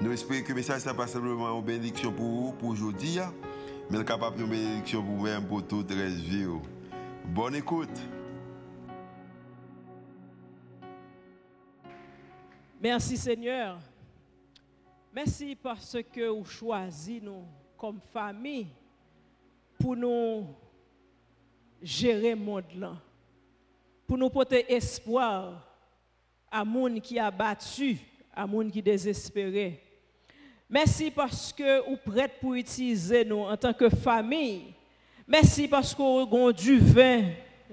Nous espérons que le message n'est pas simplement une bénédiction pour vous, pour aujourd'hui, mais capable de bénédiction pour vous-même, pour toute la vie. Bonne écoute. Merci Seigneur. Merci parce que vous choisissez nous comme famille pour nous gérer le monde. Pour nous porter espoir à monde qui a battu, à monde qui désespéré. Merci parce que vous prêtes pour utiliser nous en tant que famille. Merci parce que vous avez du vin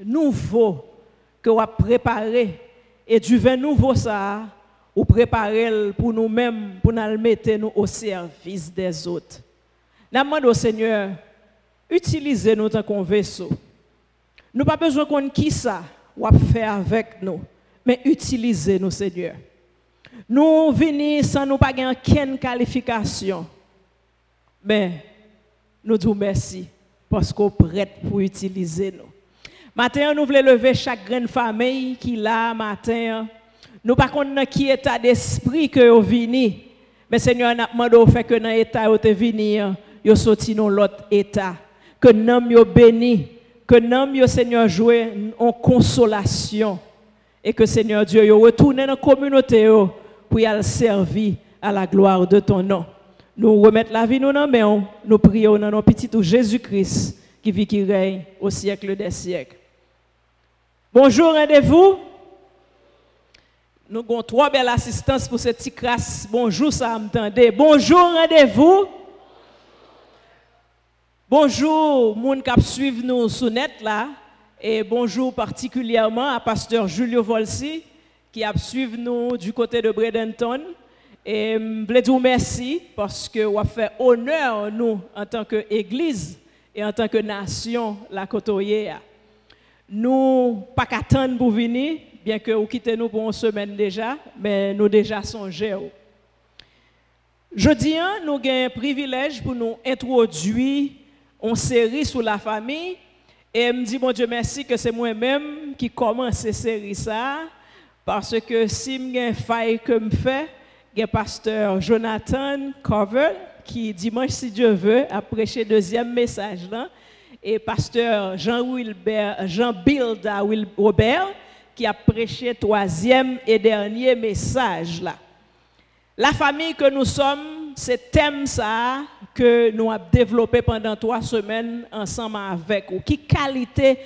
nouveau que vous avez préparé. Et du vin nouveau, ça, vous préparez pour nous-mêmes, pour nous mettre nous au service des autres. Nous demandons au Seigneur, utilisez-nous tant qu'on vaisseau. Nous n'avons pas besoin qu'on qui ça, ou faire avec nous, mais utilisez-nous, Seigneur. Nous venons sans nous pas aucune qualification. Mais nous disons merci parce qu'on est prêt pour utiliser nous. Matin, nous voulons lever chaque grande famille qui là matin. Nous pas dans qui état d'esprit que vous venez. Mais Seigneur, nous demandé fait que dans l'état où vous venez, vous sorti dans l'autre état. Que nous yo béni, que nous yo Seigneur joué en consolation et que Seigneur Dieu retourne dans la communauté pour y servir à la gloire de ton nom. Nous remettons la vie nous dans main, nous prions dans nos petits Jésus-Christ qui vit qui règne au siècle des siècles. Bonjour, rendez-vous. Nous avons trois belles assistances pour cette petite classe. Bonjour, ça m'entendez. Bonjour, rendez-vous. Bonjour, moun qui suivent nous sur net là. Et bonjour particulièrement à pasteur Julio Volsi qui a suivi nous du côté de Bradenton. Et je voulais dire merci parce que vous fait honneur nous en tant qu'Église et en tant que nation, la côtoyer. Nous pas qu'attendre pour venir, bien que vous quittez nous pour une semaine déjà, mais nous déjà songé. Jeudi, nous avons un privilège pour nous introduire une série sur la famille. Et je me dis, mon Dieu, merci que c'est moi-même qui commence cette série. Ça. Parce que si je une faille que je fais, a pasteur Jonathan Cover qui, dimanche, si Dieu veut, a prêché deuxième message là. Et pasteur Jean-Wilbert, Jean-Bilda Robert qui a prêché troisième et dernier message là. La famille que nous sommes, c'est thème ça que nous avons développé pendant trois semaines ensemble avec vous. Qui qualité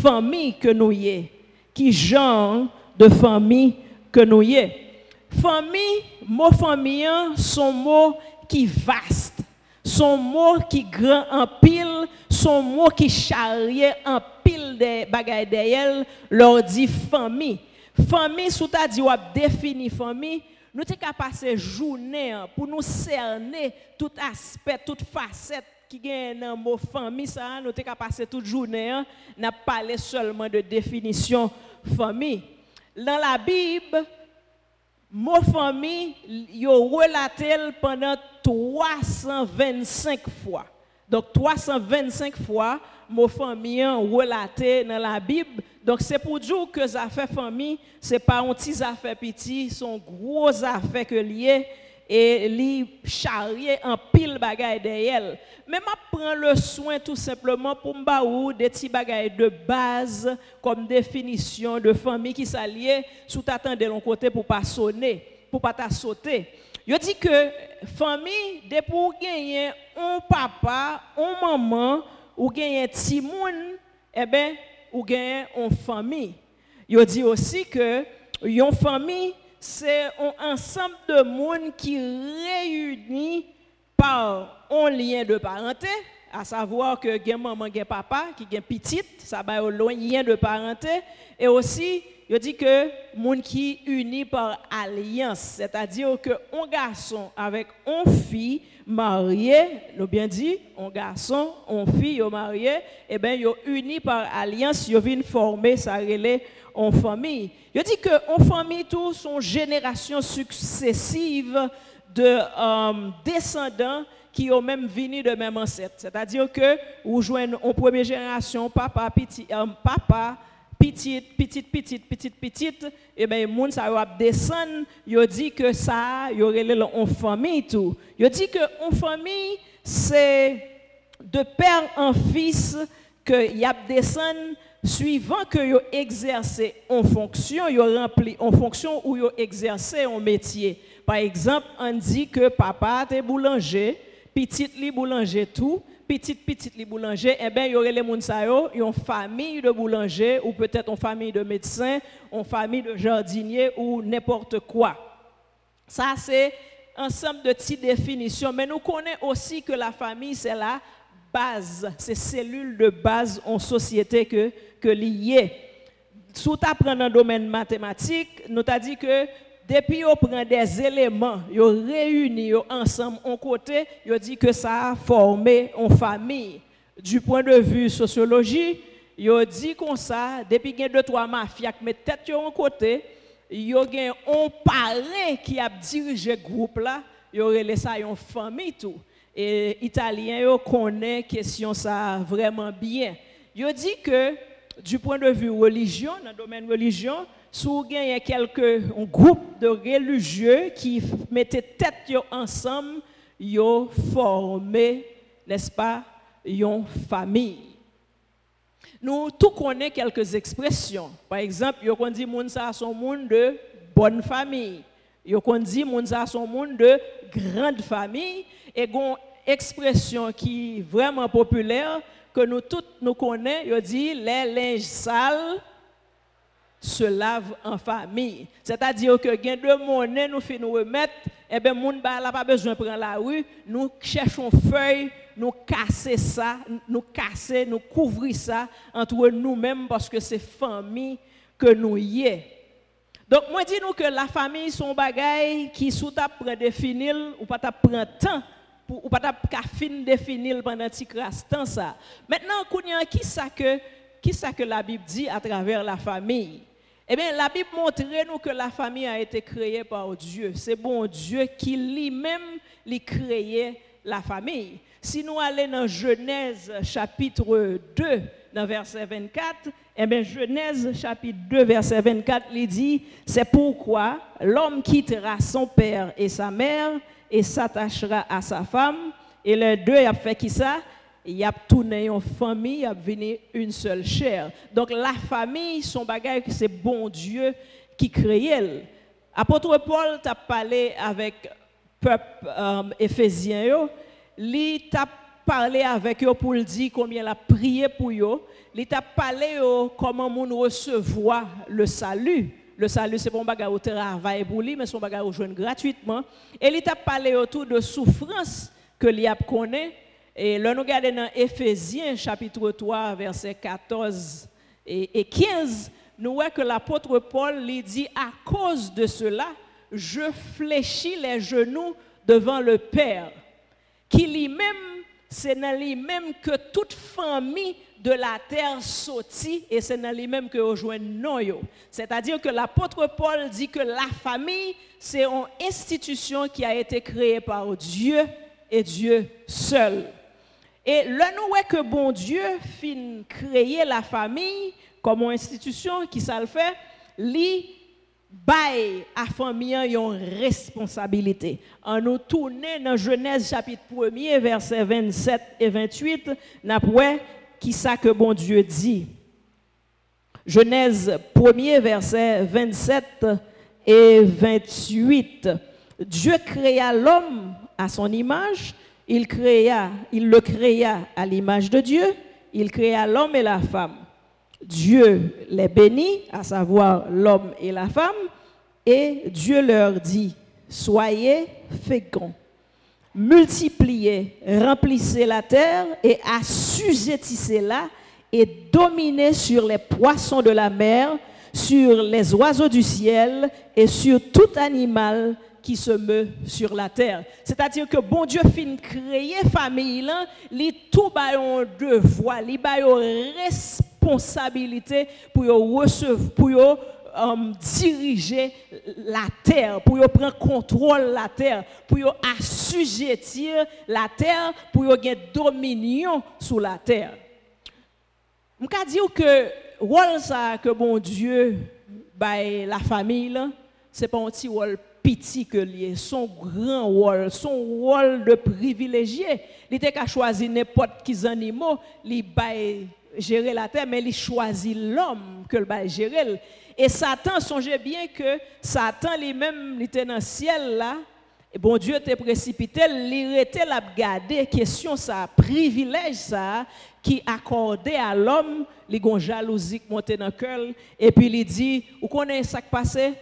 famille que nous y est, qui genre de famille que nous y est. Famille, mot famille, son mot qui vaste, son mot qui grand en pile, son mot qui charrie en pile de bagailles derrière, leur dit famille. Famille, sous ta dit, défini famille, nous qu'à passer journée pour nous cerner tout aspect, toute facette qui gagne dans mot famille, ça, nous qu'à passer toute journée, n'a parlé seulement de définition famille. Dans la Bible, mot famille, yo relaté pendant 325 fois. Donc 325 fois, mot famille relaté dans la Bible. Donc c'est pour dire que ça fait famille, c'est pas un petit affaire petit, sont gros affaires que lié et li charrier en pile bagaille derrière. Mais m'a prend le soin tout simplement pour ou des petits bagailles de base comme définition de famille qui s'allie sous t'attendre de l'autre côté pour pas sonner, pour pas ta sauter. Je dis que famille de pour gagner un papa, un maman ou gagner un petit monde, eh ben ou gagner une famille. Je dis aussi que une famille c'est un ensemble de monde qui réunit par un lien de parenté, à savoir que gen maman, gen papa, qui gen petite, ça va au lien de parenté, et aussi il dit que monde qui uni par alliance, c'est-à-dire que un garçon avec une fille marié, nous bien dit, un garçon, une fille marié, eh bien, ils unis par alliance, ils viennent former ça relais en famille. Il dit que en famille tout sont générations successives de euh, descendants qui ont même venu de même ancêtre. C'est-à-dire que vous en première génération papa petit euh, papa petite, petite, petite, petite, petite, et eh bien, les gens, ça va descendre, ils dit que ça, il y aurait en famille tout. Ils dit que en famille, c'est de père en fils que y a suivant que yo exercé en fonction, yo rempli en fonction où yo exercé un métier. Par exemple, on dit que papa était boulanger, petite li boulanger tout, petite petite les boulangers, eh bien, il y aurait les gens une famille de boulangers ou peut-être une famille de médecins, une famille de jardiniers ou n'importe quoi. Ça, c'est ensemble de petites définitions. Mais nous connaissons aussi que la famille, c'est la base, c'est cellule de base en société que, que liée. Sous dans le domaine mathématique, nous avons dit que depuis on prend des éléments, on réunit ensemble en côté, on dit que ça a formé une famille. Du point de vue sociologie, on dit comme ça, depuis qu'il y a deux trois mafias qui mettent tête en côté, il y a un parrain qui a dirigé le groupe là, il y a ça une famille tout. Et italien connaît question ça vraiment bien. Il dit que du point de vue religion, dans le domaine religion, sous y quelques un groupe de religieux qui mettaient tête ensemble, yo formé, n'est-ce pas, une famille. Nous tous connaissons quelques expressions. Par exemple, yo dit moun son monde de bonne famille. Yo dit moun son monde de grande famille et une expression qui est vraiment populaire que nous tous nous connaissons, yo dit les linges sales se lave en famille. C'est-à-dire que gain de monnaie nous fait nous remettre, et eh bien moun ba la pas besoin de prendre la rue, nous cherchons feuille, nous casser ça, nous casser, nous couvrir ça entre nous-mêmes parce que c'est famille que nous y est. Donc moi dis nous que la famille sont bagaille qui sous ta prend définir ou pas ta prend temps pour ou pas ta fin définir pendant petit temps ça. Maintenant qui ça que qui ça que la Bible dit à travers la famille? Eh bien, la Bible montre nous que la famille a été créée par Dieu. C'est bon Dieu qui lui-même lui créé la famille. Si nous allons dans Genèse chapitre 2, dans verset 24, eh bien, Genèse chapitre 2, verset 24, il dit, c'est pourquoi l'homme quittera son père et sa mère et s'attachera à sa femme, et les deux, a fait qui ça? il y a tourné en famille, il y a venu une seule chair. Donc la famille, son bagage, c'est bon Dieu qui crée. Apôtre Paul t'a parlé avec peuple euh, éphésien, il t'a parlé avec eux pour lui dire combien il a prié pour eux. Il t'a parlé comment on recevoir le salut. Le salut, c'est bon bagage au travail pour lui, mais son bagage au gratuitement. Et il t'a parlé autour de souffrance que l'IAP connaît et là, nous regardons dans Éphésiens chapitre 3, versets 14 et 15, nous voyons que l'apôtre Paul lui dit, à cause de cela, je fléchis les genoux devant le Père, qui lui-même, c'est dans lui-même que toute famille de la terre sautit et c'est dans lui-même que rejoint nous. C'est-à-dire que l'apôtre Paul dit que la famille, c'est une institution qui a été créée par Dieu et Dieu seul. Et là, nous que bon Dieu fin créer la famille comme une institution qui ça le fait, lui bail à famille responsabilité. En nous tournant dans Genèse chapitre 1er versets 27 et 28, n'a qui ça que bon Dieu dit. Genèse 1er verset 27 et 28. Dieu créa l'homme à son image il le créa à l'image de Dieu, il créa l'homme et la femme. Dieu les bénit, à savoir l'homme et la femme, et Dieu leur dit, soyez féconds, multipliez, remplissez la terre et assujettissez-la et dominez sur les poissons de la mer, sur les oiseaux du ciel et sur tout animal qui se meut sur la terre. C'est-à-dire que bon Dieu fin créer famille là, li tout ba un devoir, li ba responsabilité pour recevoir pour um, diriger la terre, pour prendre contrôle la terre, pour assujettir la terre, pour avoir dominion sur la terre. Je dire que que bon Dieu la famille c'est pas un petit rôle petit que son grand rôle, son rôle de privilégié. Il était qu'à choisir n'importe qui animaux, il bail gérer la terre, mais il choisit l'homme que le bail gérer. Et Satan, songez bien que Satan lui-même, il était dans le ciel là, et bon Dieu était précipité, il était la garder, question ça, privilège ça, qui accordait à l'homme, les gon jalousie monter dans le cœur, et puis il dit, vous connaissez ce qui passé?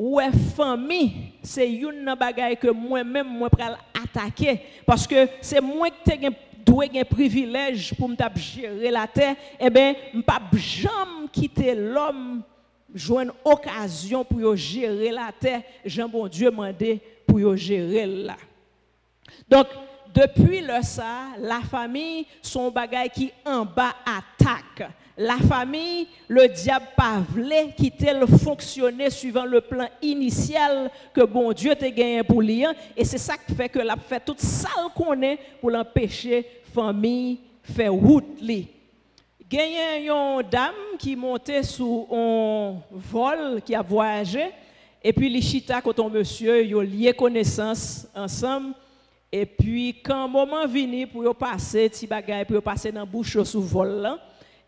Ouais, famille, c'est une bagaille que moi-même, moi, vais attaquer. Parce que c'est moi qui ai un privilège pour me gérer la terre. Eh ne pas jamais quitter l'homme, joindre occasion pour gérer la terre. Jean bon Dieu m'a dit pour gérer là. Donc, depuis le ça, la famille, son bagage qui en bas attaque. La famille, le diable pas voulu quitter le fonctionner suivant le plan initial que bon Dieu t'a gagné pour lui. Hein. Et c'est ça qui fait que la fait toute ça qu'on est pour l'empêcher famille faire route li. Gagné une dame qui montait sous un vol qui a voyagé et puis les chita quand on monsieur, ils ont lié connaissance ensemble et puis, quand le moment venu pour passer, petit bagay, pour passer dans bouche sous vol là,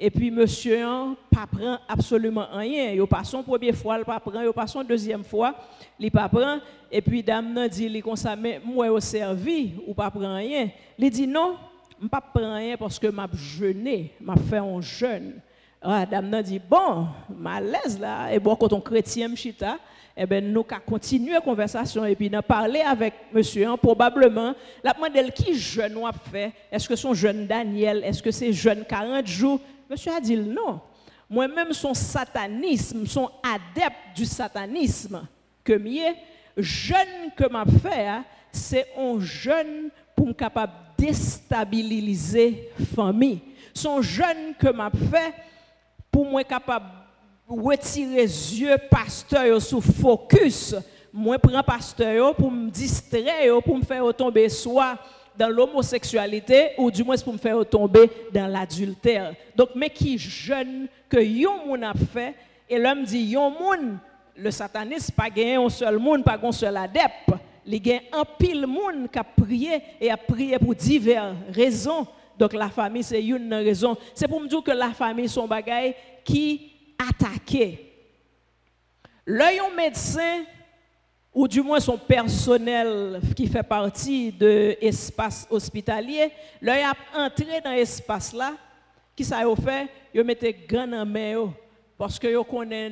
et puis monsieur ne prend absolument rien. Il passe son première fois, il pas prend, il passe son deuxième fois, il pas prend. Et puis dame dit, il ça, mais moi au servi, ou pas prend rien. Il dit non, je pas prend rien parce que m'a jeûné, m'a fait un jeûne. Ah, dame dit bon, malaise là, et bon quand on chrétien chita, eh ben, nous avons continué la conversation et puis nous parlé avec monsieur, hein, probablement, la demandé qui jeune a fait, est-ce que son jeune Daniel, est-ce que c'est jeune 40 jours? Monsieur a dit non. Moi-même, son satanisme, son adepte du satanisme, que mieux, jeune que m'a fait, c'est un jeune pour me capable déstabiliser famille. Son jeune que m'a fait pour moi capable retirer les yeux pasteur sous focus. Moi, prends pasteur pour me distraire, pour me faire tomber soit dans l'homosexualité ou du moins pour me faire tomber dans l'adultère. Donc, mais qui jeune que yon moun a fait, et l'homme dit yon moun, le satanisme pas gagné un seul monde, pas un seul adepte. Il y a un pile monde qui a prié et a prié pour diverses raisons. Donc la famille, c'est une raison. C'est pour me dire que la famille, son bagaille qui attaqué. L'œil médecin, ou du moins son personnel qui fait partie de l'espace hospitalier, l'œil a entré dans l'espace là, qui ça a fait, il mettait grand en main parce que yo connaît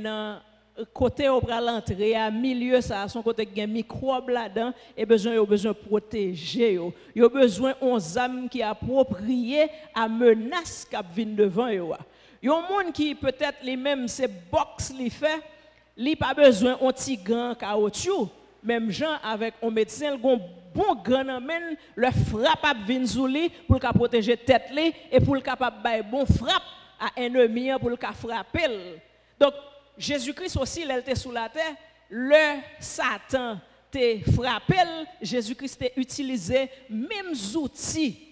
côté au bras l'entrée à milieu ça son côté un microbe là-dedans et besoin yo besoin protéger yo. Yo besoin on âme qui approprié à menace qui vient devant yo. Il y a un monde qui peut-être les mêmes ces box les fait, il pas besoin d'un petit caoutchouc. Même gens avec un médecin, il bon grand amène, le frappe à lui pour le protéger tête et pour le capable bon frappe à ennemi pour le frapper. Donc Jésus-Christ aussi, il était sous la terre, le Satan te frappé, Jésus-Christ a utilisé mêmes outils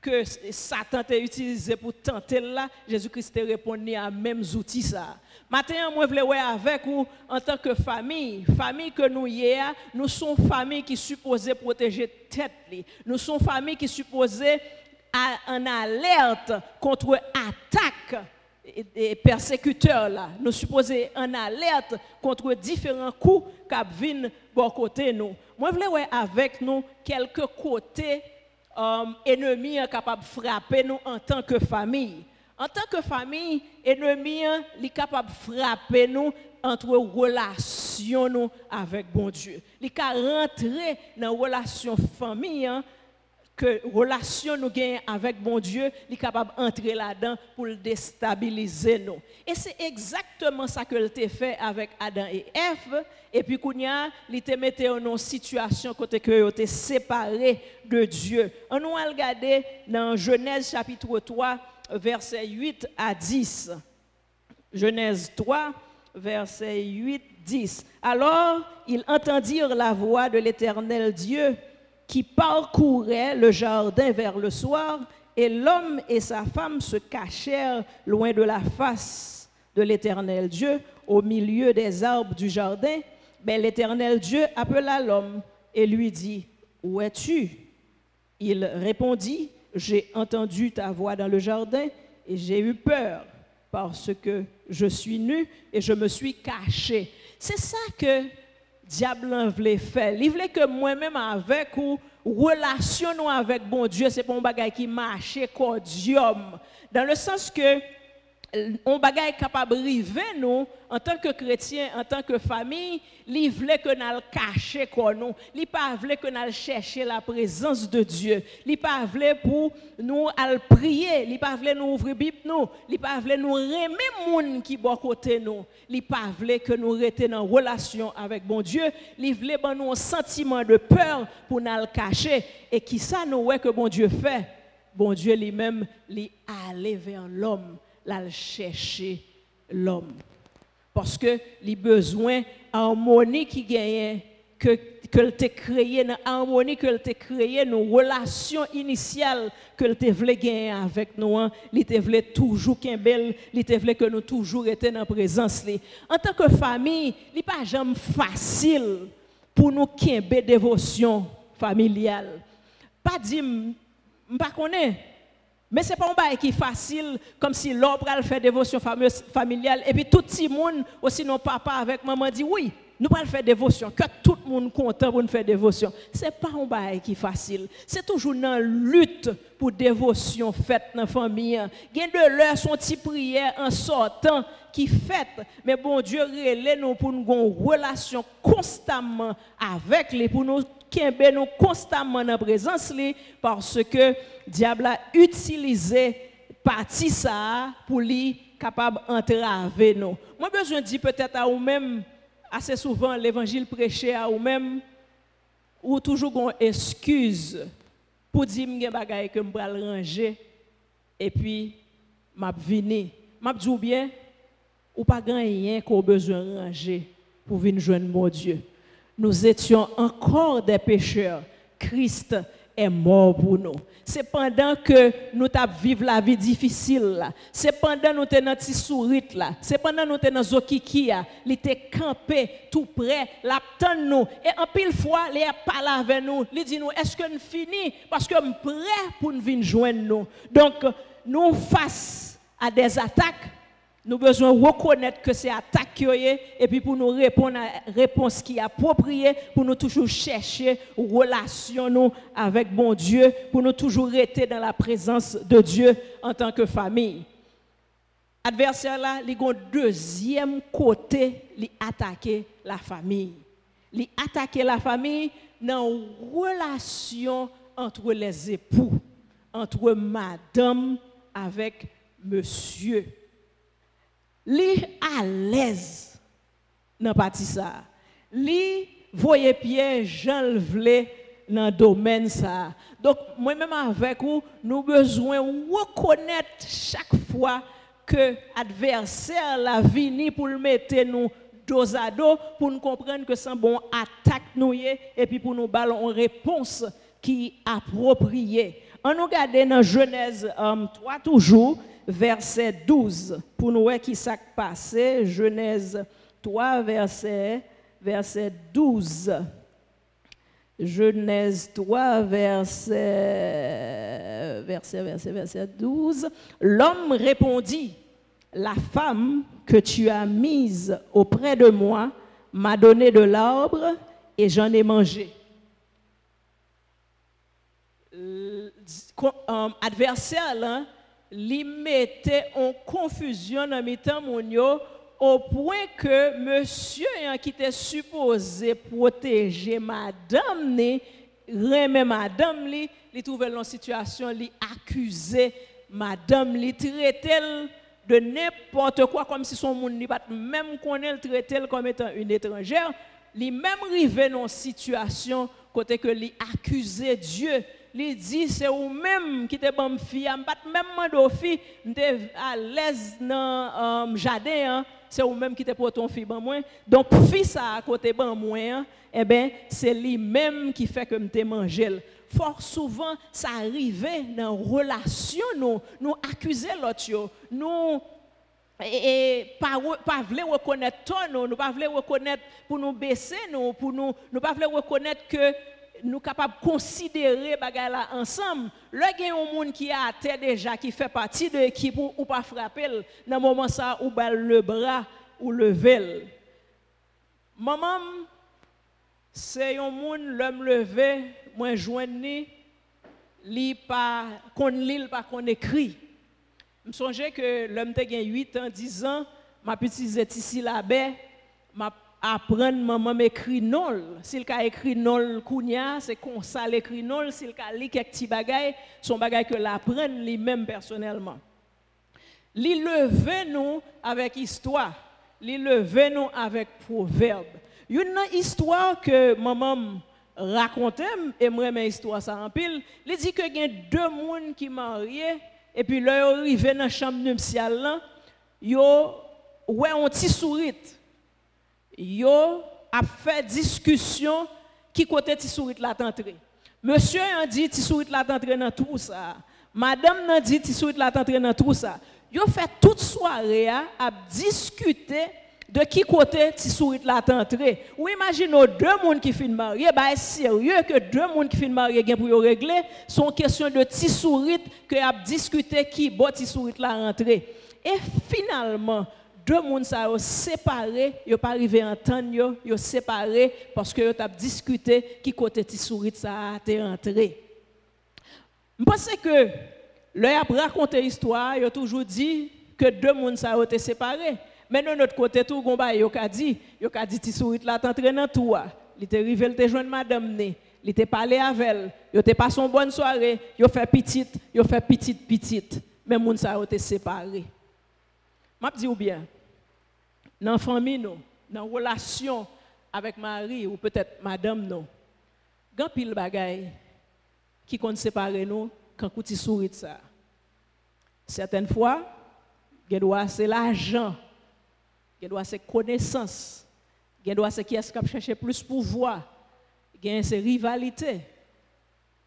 que Satan a utilisé pour tenter là, Jésus-Christ a répondu à mêmes outils ça. Maintenant, moi, je voulais avec vous en tant que famille. Famille que nous y nous sommes famille qui supposée protéger tête. Nous sommes famille qui supposée en alerte contre attaque et persécuteurs là. Nous supposés en alerte contre différents coups qui viennent de côté nous. Moi, je voulais avec nous quelques côtés ennemi est capable de frapper nous en tant que famille. En tant que famille, ennemi est capable de frapper nous entre relations nous avec bon Dieu. Il est rentrer dans la relation famille hein, que relation nous gagnons avec bon Dieu, il est capable d'entrer là-dedans pour le déstabiliser nous. Et c'est exactement ça que a fait avec Adam et Ève. Et puis, Kounia, il te mis en situation côté que été séparés de Dieu. On nous regarder dans Genèse chapitre 3, versets 8 à 10. Genèse 3, versets 8, 10. Alors, ils entendirent la voix de l'Éternel Dieu qui parcourait le jardin vers le soir, et l'homme et sa femme se cachèrent loin de la face de l'Éternel Dieu, au milieu des arbres du jardin. Mais l'Éternel Dieu appela l'homme et lui dit, Où es-tu? Il répondit, J'ai entendu ta voix dans le jardin et j'ai eu peur parce que je suis nu et je me suis caché. C'est ça que diable voulait faire. Il voulait que moi-même avec ou relation avec bon Dieu, c'est pas un bagage qui marche cordium. Dans le sens que on bagaille capable river nous en tant que chrétien, en tant que famille, li voulait que nous cacher quoi nous, li pas voulait que nous chercher la présence de Dieu, li pas voulait pour nous al prier, li pas voulait nous ouvrir Bible nous, li pas voulait nous remer monde qui bon côté nous, li pas voulait que nous restions en relation avec bon Dieu, li voulait ben nous un sentiment de peur pour nous cacher. Et qui ça nous ouais que bon Dieu fait? Bon Dieu lui-même, lui aller vers l'homme la chercher l'homme. Parce que les besoins harmonie qui gagne que que t'a créé harmonie que créé nos relations initiales que te voulait gagner avec nous il te voulait toujours qu'un bel il te voulait que nous toujours étions dans présence en tant que famille il pas jamais facile pour nous une dévotion familiale. Pas dire pas connaître mais ce n'est pas un bail qui est facile, comme si l'homme a fait dévotion familiale, et puis tout le monde, aussi nos papa avec maman, dit oui, nous allons faire dévotion, que tout le monde content pour nous faire dévotion. Ce n'est pas un bail qui est facile. C'est toujours une lutte pour dévotion faite dans la famille. Il y a de l'heure son petit prière en sortant qui fait, mais bon Dieu relève nous pour nous avoir une relation constamment avec les, pour nous est nous constamment la présence parce que diable a utilisé partie ça pour lui capable d'entraver nous. Moi besoin dire peut-être à vous-même assez souvent l'évangile prêché à vous-même ou toujours une excuse pour dire que je que je ranger et puis m'a vini. M'a dit bien ou pas rien qu'on besoin ranger pour venir joindre mon Dieu nous étions encore des pécheurs. Christ est mort pour nous. C'est pendant que nous vivons la vie difficile C'est pendant que nous sommes dans là. C'est pendant que nous sommes dans Zokiki Il était campé tout près, l'attend nous. Et en pile fois, il parlé avec nous. Il dit est-ce que nous finissons parce que nous prêts pour nous venir joindre nous. Donc, nous face à des attaques nous avons besoin de reconnaître que c'est attaque et puis pour nous répondre à la réponse qui est appropriée, pour nous toujours chercher relation avec bon Dieu, pour nous toujours rester dans la présence de Dieu en tant que famille. Adversaire là, il a un deuxième côté, il attaquer la famille. Il attaquer la famille dans une relation entre les époux, entre madame avec monsieur li à l'aise dans partie ça. Li voyez Pierre Jean dans le domaine ça. Donc moi-même avec vous, nous besoin reconnaître chaque fois que l'adversaire la vini pour le mettre nous dos à dos pour nous comprendre que c'est bon attaque nous et puis pour nous ballon une réponse qui appropriée. On nous regarde dans Genèse 3 euh, toujours verset 12. Pour nous voir qui s'est passé, Genèse 3, verset, verset 12. Genèse 3, verset, verset, verset, verset 12. L'homme répondit, la femme que tu as mise auprès de moi m'a donné de l'arbre et j'en ai mangé. Euh, adversaire, là, li mettait en confusion dans temps au point que monsieur qui était supposé protéger madame remet madame li, li trouve dans situation, li accuser madame li, traiter de n'importe quoi comme si son monde pas même connaît le traiter comme étant une étrangère, li même rivé dans situation côté que li accuser Dieu il dit c'est ou même qui te bon fille, pas même mando fille, m'te à l'aise dans jardin, c'est ou même qui te pour ton fille ban. Donc fils à côté ban moi, hein, eh ben c'est lui même qui fait que m'te manger. Fort souvent ça arrive dans relation nous, nous accuser l'autre, nous et, pas pas vouloir reconnaître nous, nous pas reconnaître pour nous baisser nous, pour nous nous pas reconnaître que nous capables de considérer là ensemble. Le gen un monde qui a terre déjà qui fait partie de l'équipe ou, pas frapper dans moment ça ou bal le bras ou lever. Maman c'est un monde l'homme levé, moi joindre li pas qu'on lit pas qu'on écrit. Je songe que l'homme gen 8 ans, 10 ans, m'a utilisé ici la baie, m'a apprendre maman m'écrit nol. S'il a écrit kounya, c'est comme ça l'écrit nol. S'il a li quelques petits bagages, son bagage que l'apprenne lui-même personnellement. Li levé nous avec histoire. Li levé nous avec proverbe. Une histoire que maman racontait, et moi, mes histoire ça en pile, il dit que y a deux personnes qui mariés, et puis ils arrivent dans chambre nuptiale, ils ont un petit sourire yo a fait discussion qui côté ti sourit la tentré. Monsieur a dit ti sourit la tentré dans tout ça. Madame a dit ti sourit la tentré dans tout ça. Yo fait toute soirée à, discuter de qui côté ti sourit la tentré. Ou imaginez deux monde qui fin marié, bah sérieux que deux monde qui fin marié gen pour régler son question de ti sourit que a discuté qui bon ti la rentrée. Et finalement deux mondes ça séparés, yo pas arrivé à entendre yo, yo séparés parce que yo t'a discuté qui côté ti sourit ça a rentré. Je pense que leur a raconté l'histoire, yo toujours dit que deux mondes ça été séparés. Mais de notre côté tout gomba yo ka dit, yo ka dit ti sourit là t'entré dans tout. Il était arrivé, il était joindre madame né. Il était parlé avec elle, yo était passé une bonne soirée, yo fait petite, yo fait petite petite. Mais monde ça été séparés. Je dis ou bien, dans la famille, dans la relation avec Marie ou peut-être madame, non. Grand pile bagaille qui compte séparer nous quand on sourit ça. Certaines fois, c'est l'argent, c'est connaissance, c'est qui est-ce qui chercher plus pouvoir, c'est rivalité.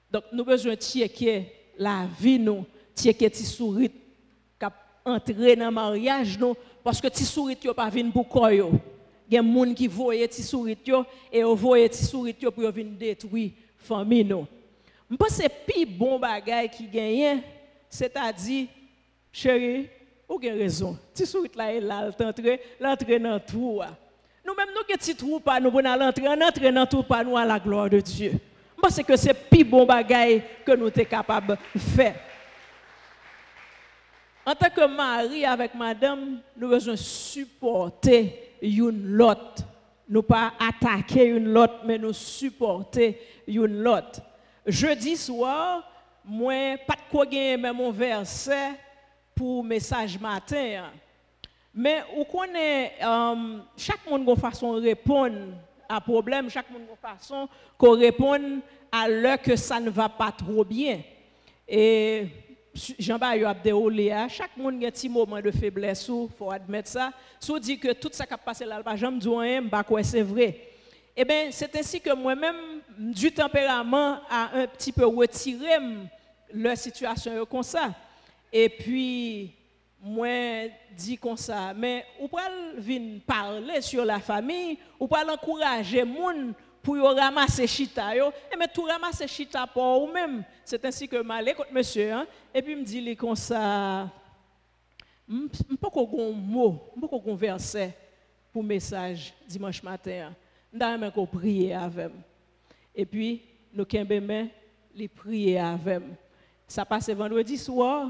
Donc nous avons besoin de la vie nous, de sourit, qui entrer dans le mariage nous parce que ti sourit yo pas vinn pour koyo. Il y a des gens qui voient ti sourit yo et yo voient ti sourit yo pour venir détruire famille nous. Je pense que plus bon bagay qui gagne, c'est-à-dire chérie, ou avez raison. Ti sourit là et là l'entrer, l'entrer dans tout. Nous même nous que ti trou pas nous pour l'entrer, entrer dans tout pas nous à la gloire de Dieu. Je pense que c'est plus bon bagay que nous sommes capables de faire. En tant que mari avec madame, nous devons supporter une l'autre. Nous pas attaquer une l'autre, mais nous supporter une l'autre. Jeudi soir, moi, pas de quoi gagner même mon verset pour message matin. Mais on connaît, um, chaque monde a façon de répondre à problème, chaque monde a façon de répondre à l'heure que ça ne va pas trop bien. Et Jean-Baptiste a déroulé, chaque monde a un petit moment de faiblesse, il faut admettre ça. On dit que tout ça qui a passé là, pas jamais dit rien, c'est vrai. Eh bien, c'est ainsi que moi-même, du tempérament, a un petit peu retiré leur situation comme ça. Et puis, moi, dit comme ça, mais ou pas venir parler sur la famille, ou pas encourager les gens pour ramasser chita yo. Et mais tout ramasser chita pour ou même c'est ainsi que malé contre monsieur hein. Et puis me dit comme ça. Pas qu'on mot pas qu'on verset pour message dimanche matin n'a même qu'on prier avec et puis nous kembe les prier avec ça passe vendredi soir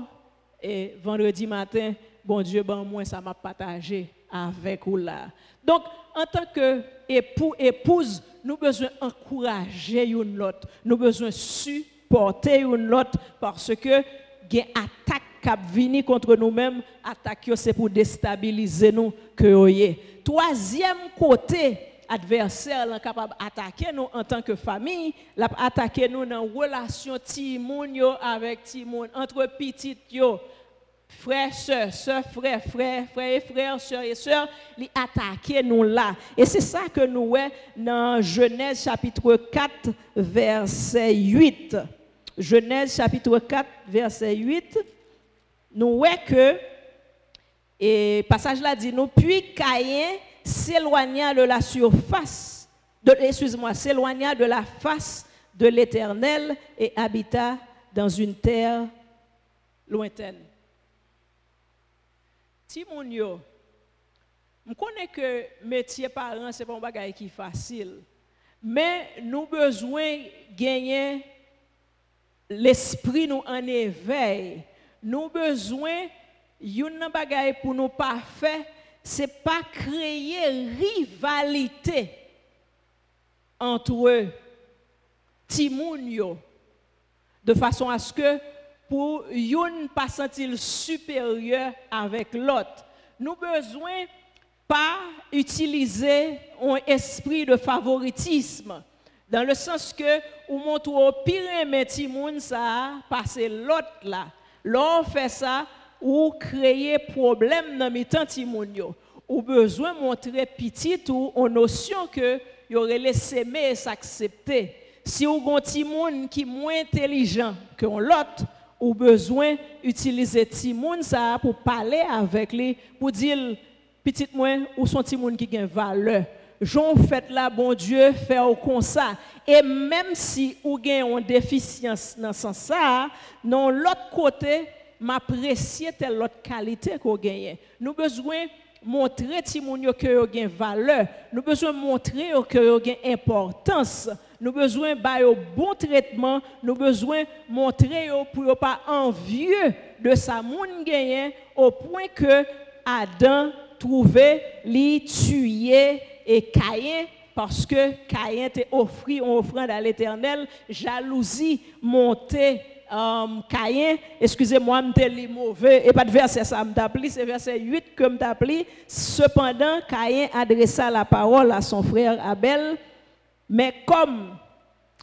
et vendredi matin bon Dieu ben moi ça m'a partagé avec vous là. Donc en tant que époux épouse nous besoin encourager une l'autre, nous besoin supporter une l'autre parce que il attaque qui vient contre nous-mêmes, attaque c'est pour déstabiliser nous que Troisième côté, adversaire est capable d'attaquer nous en tant que famille, attaquer nous dans relation timoun avec timoun entre petites yo frères, sœurs, sœurs, frères, frères, frères et frères, sœurs et sœurs, les attaquer nous là. Et c'est ça que nous voyons dans Genèse chapitre 4, verset 8. Genèse chapitre 4, verset 8. Nous voyons que, et passage là dit nous, puis Caïn s'éloigna de la surface, excuse-moi, s'éloigna de la face de l'Éternel et habita dans une terre lointaine. Timoun yo, je connais que métier parent, ce n'est pas un bagage qui est facile. Mais nous besoin de gagner l'esprit nous en éveil. Nous besoin d'un bagage pour nous parfaits, c'est pas créer rivalité entre eux, Timoun de façon à ce que pour ne pas sentir supérieur avec l'autre. Nous besoin pas utiliser un esprit de favoritisme dans le sens que ou montre au pire mais moun ça passer l'autre là. L'on fait ça ou créer problème dans temps timoun yo. Ou besoin montrer petit ou en notion que y aurait laissé et s'accepter. Si ou gon timoun qui moins intelligent que l'autre ou besoin d'utiliser Timoun pour parler avec lui, pour dire, petit moi, ou son Timoun qui a valeur? J'en fait là, bon Dieu, faire comme ça. Et même si ou gagne une déficience dans ce sens ça, non l'autre côté, m'apprécier telle autre qualité qu'on gagne. Nous besoin montrer Timoun que yo gagne valeur. Nous besoin montrer que yo gagne importance nous besoin de bon traitement, nous besoin montrer pour ne pas envieux de sa gagné au point que Adam trouvait li tuer et Caïn parce que Caïn était offert une offrande à l'Éternel, jalousie montée um, Caïn, excusez-moi, je mauvais, et pas de verset ça me c'est verset 8 que me Cependant, Caïn adressa la parole à son frère Abel, mais comme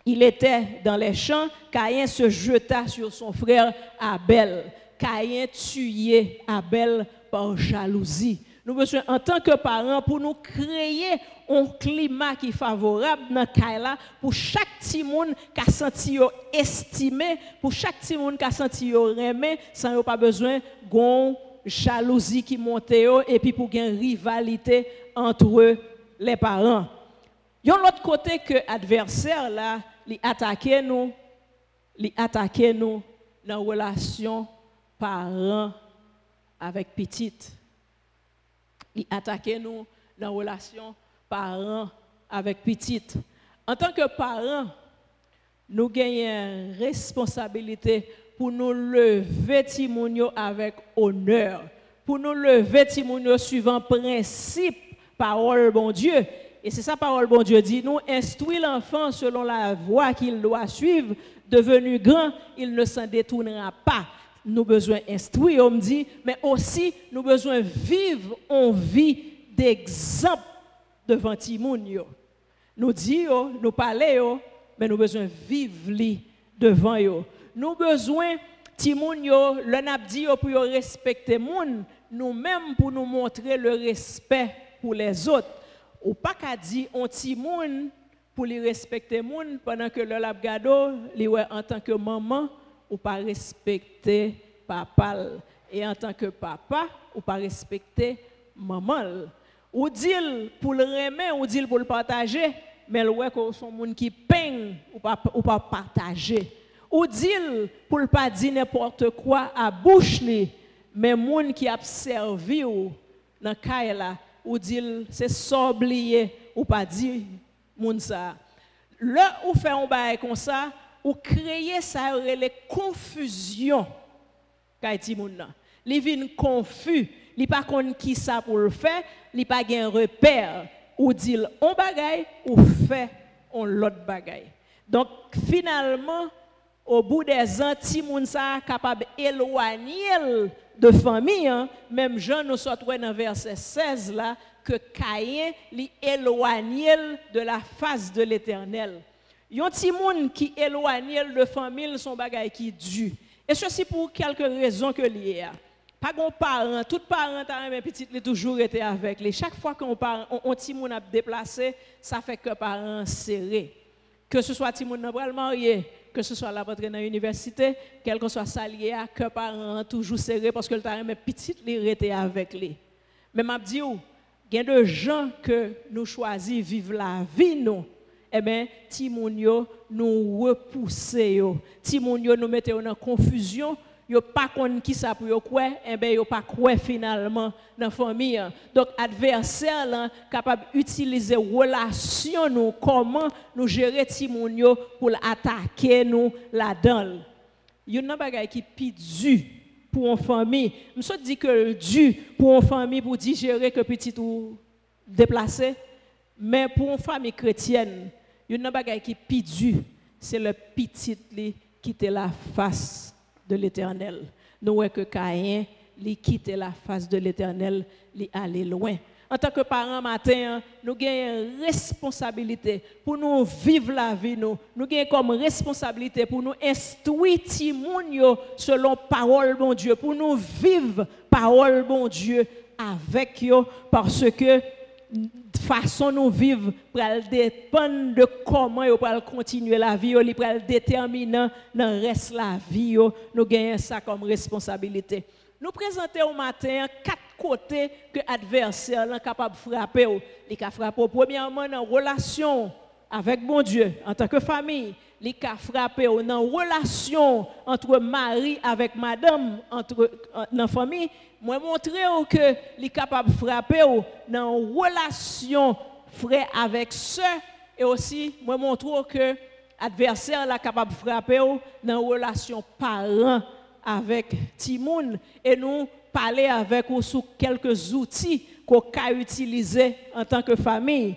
il était dans les champs, Caïn se jeta sur son frère Abel. Caïn tuait Abel par jalousie. Nous besoin, en tant que parents, pour nous créer un climat qui est favorable dans Kaila, pour chaque petit monde qui a senti estimé, pour chaque petit monde qui a senti aimé, sans pas besoin de jalousie qui monte et puis pour une rivalité entre les parents. Y a l'autre côté que l'adversaire, là, il attaque nous, il attaque nous dans la relation parent avec petite. Il attaque nous dans la relation parent avec petite. En tant que parents, nous gagnons responsabilité pour nous lever Timonio avec honneur, pour nous lever Timonio suivant principe, parole bon Dieu, et c'est ça parole, bon Dieu dit, nous instruit l'enfant selon la voie qu'il doit suivre, devenu grand, il ne s'en détournera pas. Nous besoin instruire, on me dit, mais aussi nous besoin vivre en vie d'exemple devant Timoun. Nous disons, nous parlons, mais nous besoin vivre devant eux. Nous besoin Timoun le n'a dit pour respecter moun, nous-mêmes pour nous montrer le respect pour les autres ou pas qu'à dire on ti moun pour les respecter moun pendant que le lab gado li en tant que maman ou pas respecter papa et en tant que papa ou pas respecter maman ou dit pour le remettre ou dit pour le partager mais le ouais son qui peigne ou pas partager. Ou dit pour pas dire n'importe quoi à bouche mais moun qui a servi ou dans là ou dit c'est s'oublier ou pas dire moun ça. Là où fait un bail comme ça, ou créer ça les confusion kaiti moun nan. Li vin confus, li pas kon qui ça pour le faire, li pas gen repère ou dit on bagay ou fait on l'autre bagaille. Donc finalement, au bout des ans, Timoun ça capable d'éloigner de famille, hein. même Jean nous sort dans verset 16 là, que Caïn l'éloigne de la face de l'éternel. Yon Timoun qui éloigne de famille son bagaille qui dû. Et ceci pour quelques raisons que lié. Pas de parent, tout parent a un petit les toujours été avec les. Chaque fois qu'on parle, on, Timoun a déplacé, ça fait que parents serré. Que ce soit Timoun n'a pas marié, que ce soit la rentrée dans l'université, quel que soit salier, que parents toujours serré parce que le parent petit les avec lui. Mais m'a dit il y a des gens que nous choisissons vivre la vie nous. Eh bien, Timoun nous repousser yo. Timoun nous mettez en confusion yo pas kon qui ça pour yo quoi eh ben yo pas quoi finalement dans famille donc adversaire là capable utiliser relation nous comment nous gérer timoun yo pour attaquer nous là-dedans a nan bagay qui pi du pour une famille me dit que du pour une famille pour digérer que petit ou déplacer mais pour une famille chrétienne a nan bagay qui pi du c'est le petit qui quitter la face de l'Éternel. Nous voyons que Caïn, il la face de l'Éternel, il allait loin. En tant que parents matin, nous avons une responsabilité pour nous vivre la vie. Nous, nous avons comme responsabilité pour nous instruire selon parole bon Dieu, pour nous vivre parole bon Dieu avec eux, parce que façon nous vivre pour dépendre de comment nous pour continuer la vie, nous pour déterminer dans reste la vie, nous gagnons ça comme responsabilité. Nous présentons au matin quatre côtés que l'adversaire est capable de frapper. Il a frappé premièrement dans relation avec mon Dieu en tant que famille. Il a frappé dans la relation entre mari avec madame entre dans la famille moi montrer que est capable frapper dans une relation frère avec soeur et aussi moi montrer que l'adversaire est capable de frapper dans une relation parent avec Timoun et nous parler avec vous sur quelques outils qu'on peut utiliser en tant que famille.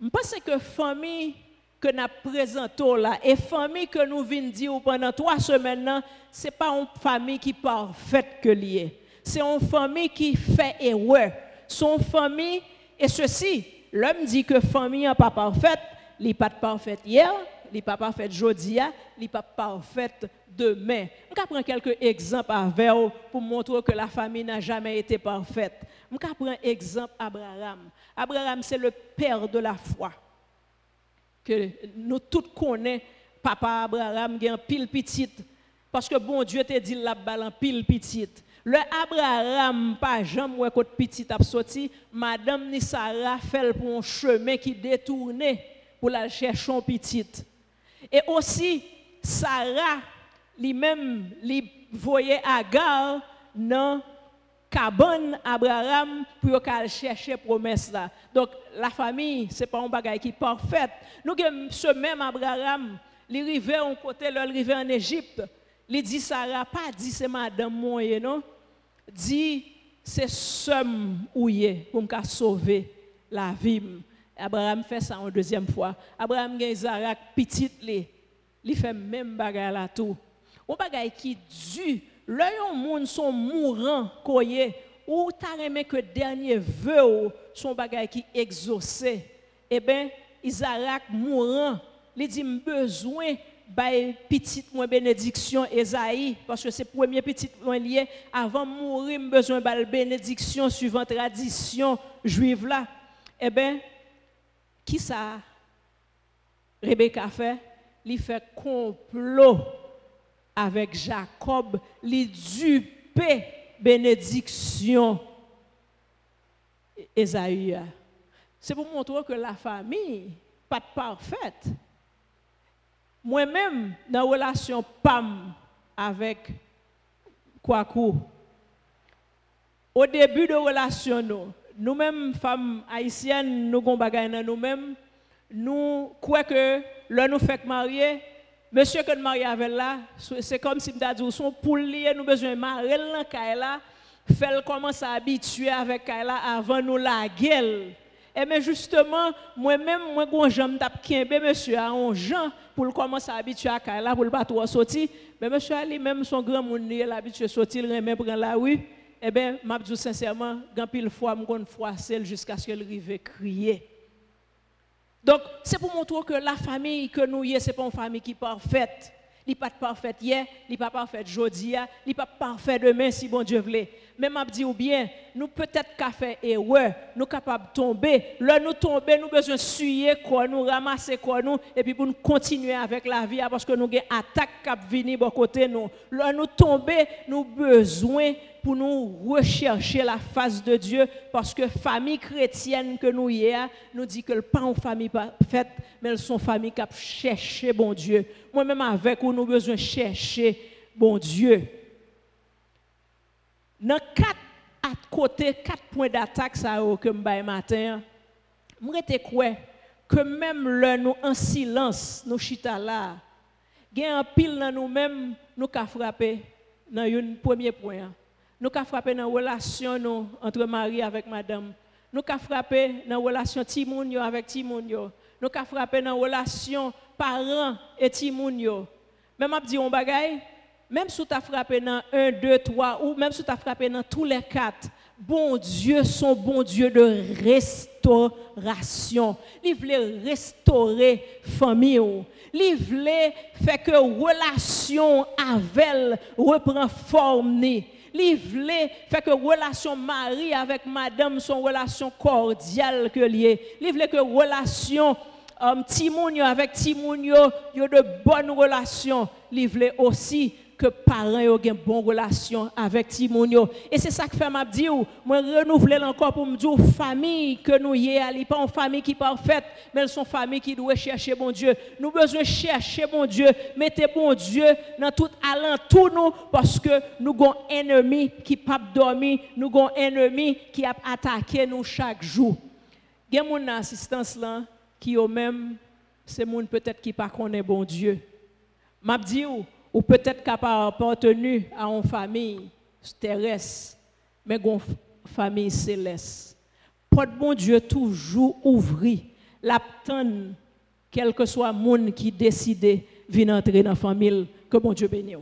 Je pense que famille que nous présentons là et famille que nous venons dire pendant trois semaines, ce n'est pas une famille qui parfaite que liée c'est une famille qui fait erreur. Son famille, et ceci, l'homme dit que famille n'est pas parfaite, elle n'est pas parfaite hier, elle n'est pas parfaite aujourd'hui, elle n'est pas parfaite demain. Je prendre quelques exemples avec vous pour montrer que la famille n'a jamais été parfaite. Je prendre exemple Abraham. Abraham, c'est le père de la foi. Que nous tous connaissons, papa Abraham, qui est pile petite. Parce que bon Dieu t'a dit la balle pile petite. Le Abraham, pas jamais côté petit a sorti, madame ni Sarah fait pour un chemin qui détourné pour la chercher un petit. Et aussi Sarah lui-même lui voyait Agar dans cabane Abraham pour qu'elle chercher promesse là. Donc la famille, c'est pas un bagage qui est parfait. Nous ce même Abraham, il arrivait un côté, il arrivait en Égypte. Il dit Sarah, pas dit c'est madame moi, non? dit c'est somme ouillé pour me sauver la vie. Abraham fait ça une deuxième fois. Abraham gagne Isaac petit li. Il fait même bagarre là tout. Un bagay qui dû l'œil monde sont mourants koye ou t'as aimé que dernier vœu son bagay qui exaucé. Eh bien Isaac mourant, il dit besoin bay petite moins bénédiction Esaïe parce que c'est premier petit moins lié. Avant mourir besoin de bénédiction suivant tradition juive là. Eh bien qui ça Rebecca fait? Il fait complot avec Jacob li dupe bénédiction Esaïe. C'est pour montrer que la famille pas parfaite. Moi-même, dans la relation PAM avec Kwaku, au début de la relation, nous, nous-mêmes, femmes haïtiennes, nous avons nous-mêmes, nous croyons que nous faisons marier, monsieur que nous marions avec là, c'est comme si nous dit, son pour lier, nous besoin de marier là, Kaila, faire commencer à habituer avec Kaila avant nous la gueule. Et bien justement, moi-même, moi, quand j'aime taper monsieur a un Jean pour commencer à habituer à là pour le trop sortir. Mais monsieur Ali même son grand monde il l'habitude sortir, il même prendre la rue. Eh bien, m'a dit sincèrement, quand pile fois, me fois celle jusqu'à ce qu'elle arrive crier. Donc, c'est pour montrer que la famille que nous y c'est pas une famille qui est parfaite. Il n'est pas parfait hier, il n'est pas parfait aujourd'hui, il n'est pas parfait demain si bon Dieu voulait. Mais m'a dit ou bien, nous peut-être qu'à faire erreur, nous capables de tomber. Là nous tomber, nous besoin suyer quoi, nous ramasser quoi nous et puis pour continuer avec la vie parce que nous avons attaque qui venir de côté nous. Là nous tomber, nous besoin pour nous rechercher la face de Dieu parce que famille chrétienne que nous y a, nous dit que le pas une famille parfaite, mais elles sont famille qui cherché bon Dieu. Moi-même avec vous, nous besoin chercher bon Dieu. Dans quatre à côté, quatre points d'attaque ça que me matin, je quoi? Que même le nous en silence, nous chita là, il un pile dans nous-mêmes, nous ka frapper dans un premier point. Nous avons frappé dans la relation entre Marie avec madame. Nous avons frappé dans la relation Timounio avec Timounio. Nous avons frappé dans la relation parents et Timounio. Même si on bagaille, même si tu as frappé dans 1, 2, 3, ou même si tu as frappé dans tous les quatre, bon Dieu, son bon Dieu de restauration. Il voulait restaurer famille. Il voulait faire que relation avec elle reprend forme li fait que relation mari avec madame son relation cordiale que lié. Li que relation um, Timounio avec Timounio yo de bonnes relations. Li aussi que parents ont une bonne relation avec Timonio. Et c'est ça que fait m'a dit moi encore pour me dire famille que nous y est, pas une famille qui est parfaite, mais sont famille qui doit chercher bon Dieu. Nous besoin chercher bon Dieu, mettez bon Dieu dans tout alentour nous parce que nous avons un ennemi qui pas dormir, nous avons un ennemi qui a attaqué nous chaque jour. Il y a mon assistance là qui au même c'est peut-être qui pas connaît bon Dieu. M'a dit ou peut-être capable appartenu à une famille terrestre, mais une famille céleste. Pour bon Dieu toujours ouvrir la quel que soit le monde qui décide de venir entrer dans la famille, que bon Dieu bénisse.